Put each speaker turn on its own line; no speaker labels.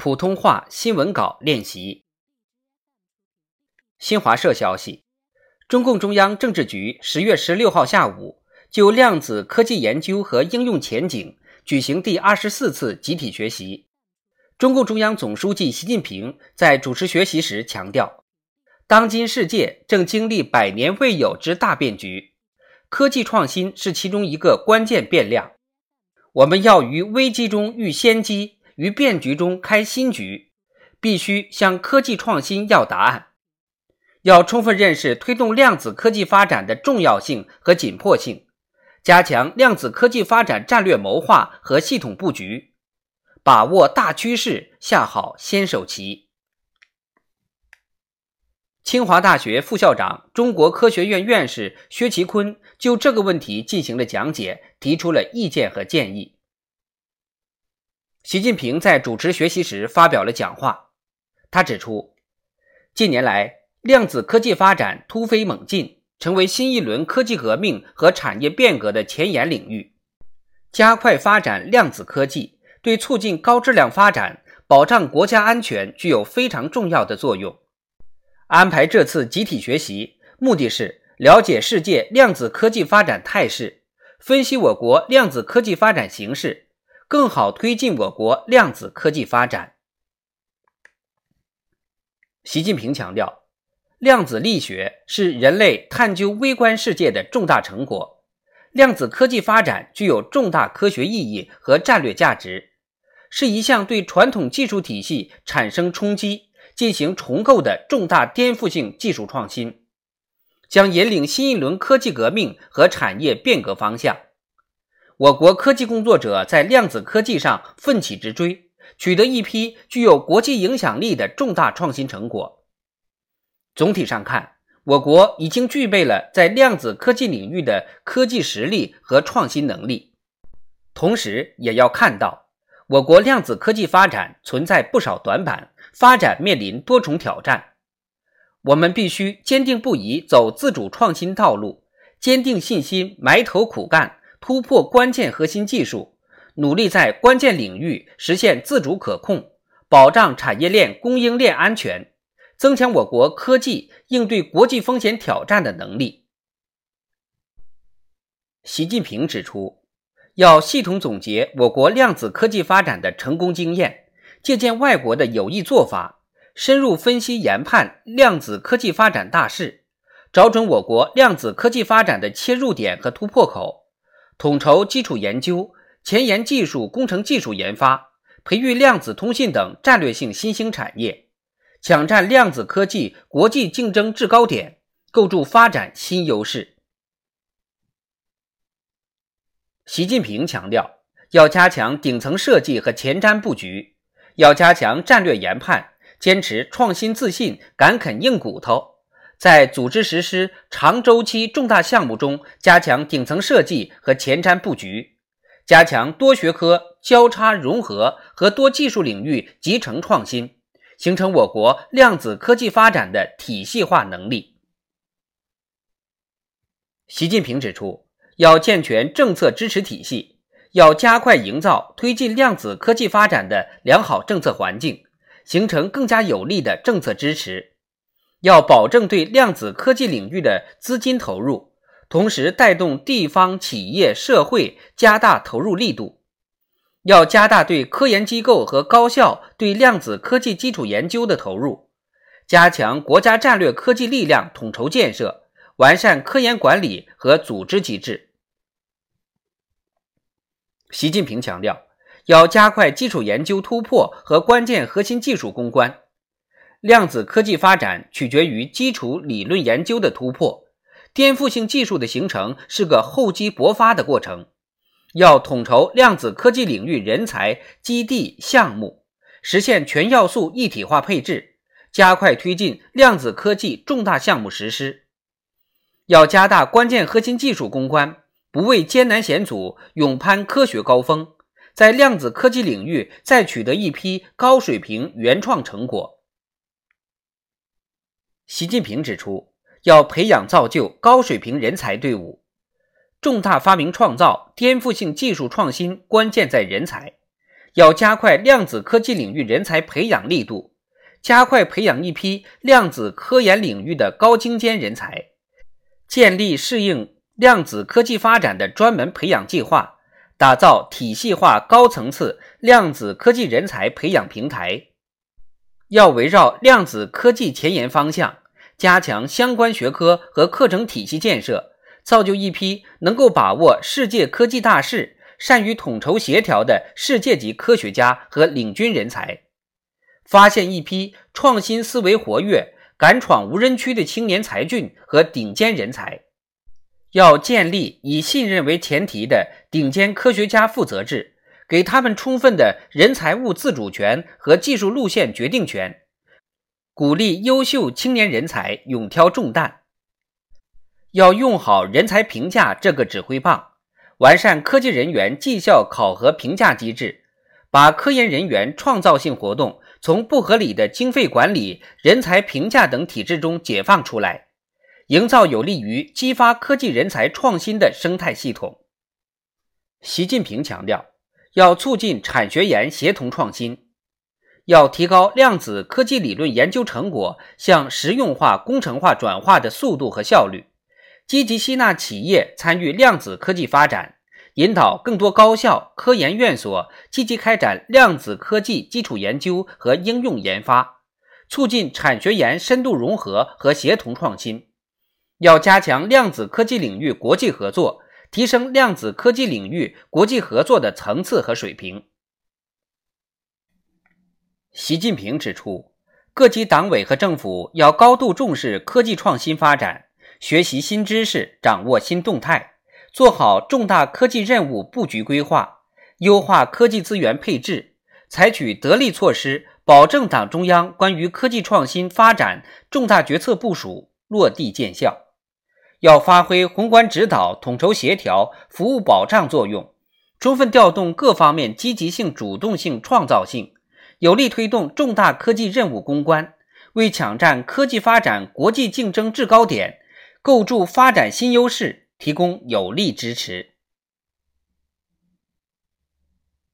普通话新闻稿练习。新华社消息，中共中央政治局十月十六号下午就量子科技研究和应用前景举行第二十四次集体学习。中共中央总书记习近平在主持学习时强调，当今世界正经历百年未有之大变局，科技创新是其中一个关键变量。我们要于危机中遇先机。于变局中开新局，必须向科技创新要答案。要充分认识推动量子科技发展的重要性和紧迫性，加强量子科技发展战略谋划和系统布局，把握大趋势，下好先手棋。清华大学副校长、中国科学院院士薛其坤就这个问题进行了讲解，提出了意见和建议。习近平在主持学习时发表了讲话。他指出，近年来量子科技发展突飞猛进，成为新一轮科技革命和产业变革的前沿领域。加快发展量子科技，对促进高质量发展、保障国家安全具有非常重要的作用。安排这次集体学习，目的是了解世界量子科技发展态势，分析我国量子科技发展形势。更好推进我国量子科技发展。习近平强调，量子力学是人类探究微观世界的重大成果，量子科技发展具有重大科学意义和战略价值，是一项对传统技术体系产生冲击、进行重构的重大颠覆性技术创新，将引领新一轮科技革命和产业变革方向。我国科技工作者在量子科技上奋起直追，取得一批具有国际影响力的重大创新成果。总体上看，我国已经具备了在量子科技领域的科技实力和创新能力。同时，也要看到，我国量子科技发展存在不少短板，发展面临多重挑战。我们必须坚定不移走自主创新道路，坚定信心，埋头苦干。突破关键核心技术，努力在关键领域实现自主可控，保障产业链供应链安全，增强我国科技应对国际风险挑战的能力。习近平指出，要系统总结我国量子科技发展的成功经验，借鉴外国的有益做法，深入分析研判量子科技发展大势，找准我国量子科技发展的切入点和突破口。统筹基础研究、前沿技术、工程技术研发，培育量子通信等战略性新兴产业，抢占量子科技国际竞争制高点，构筑发展新优势。习近平强调，要加强顶层设计和前瞻布局，要加强战略研判，坚持创新自信、敢啃硬骨头。在组织实施长周期重大项目中，加强顶层设计和前瞻布局，加强多学科交叉融合和多技术领域集成创新，形成我国量子科技发展的体系化能力。习近平指出，要健全政策支持体系，要加快营造推进量子科技发展的良好政策环境，形成更加有力的政策支持。要保证对量子科技领域的资金投入，同时带动地方企业社会加大投入力度。要加大对科研机构和高校对量子科技基础研究的投入，加强国家战略科技力量统筹建设，完善科研管理和组织机制。习近平强调，要加快基础研究突破和关键核心技术攻关。量子科技发展取决于基础理论研究的突破，颠覆性技术的形成是个厚积薄发的过程。要统筹量子科技领域人才、基地、项目，实现全要素一体化配置，加快推进量子科技重大项目实施。要加大关键核心技术攻关，不畏艰难险阻，勇攀科学高峰，在量子科技领域再取得一批高水平原创成果。习近平指出，要培养造就高水平人才队伍，重大发明创造、颠覆性技术创新关键在人才，要加快量子科技领域人才培养力度，加快培养一批量子科研领域的高精尖人才，建立适应量子科技发展的专门培养计划，打造体系化高层次量子科技人才培养平台。要围绕量子科技前沿方向，加强相关学科和课程体系建设，造就一批能够把握世界科技大势。善于统筹协调的世界级科学家和领军人才，发现一批创新思维活跃、敢闯无人区的青年才俊和顶尖人才。要建立以信任为前提的顶尖科学家负责制，给他们充分的人财物自主权和技术路线决定权，鼓励优秀青年人才勇挑重担。要用好人才评价这个指挥棒。完善科技人员绩效考核评价机制，把科研人员创造性活动从不合理的经费管理、人才评价等体制中解放出来，营造有利于激发科技人才创新的生态系统。习近平强调，要促进产学研协同创新，要提高量子科技理论研究成果向实用化、工程化转化的速度和效率。积极吸纳企业参与量子科技发展，引导更多高校、科研院所积极开展量子科技基础研究和应用研发，促进产学研深度融合和协同创新。要加强量子科技领域国际合作，提升量子科技领域国际合作的层次和水平。习近平指出，各级党委和政府要高度重视科技创新发展。学习新知识，掌握新动态，做好重大科技任务布局规划，优化科技资源配置，采取得力措施，保证党中央关于科技创新发展重大决策部署落地见效。要发挥宏观指导、统筹协调、服务保障作用，充分调动各方面积极性、主动性、创造性，有力推动重大科技任务攻关，为抢占科技发展国际竞争制高点。构筑发展新优势，提供有力支持。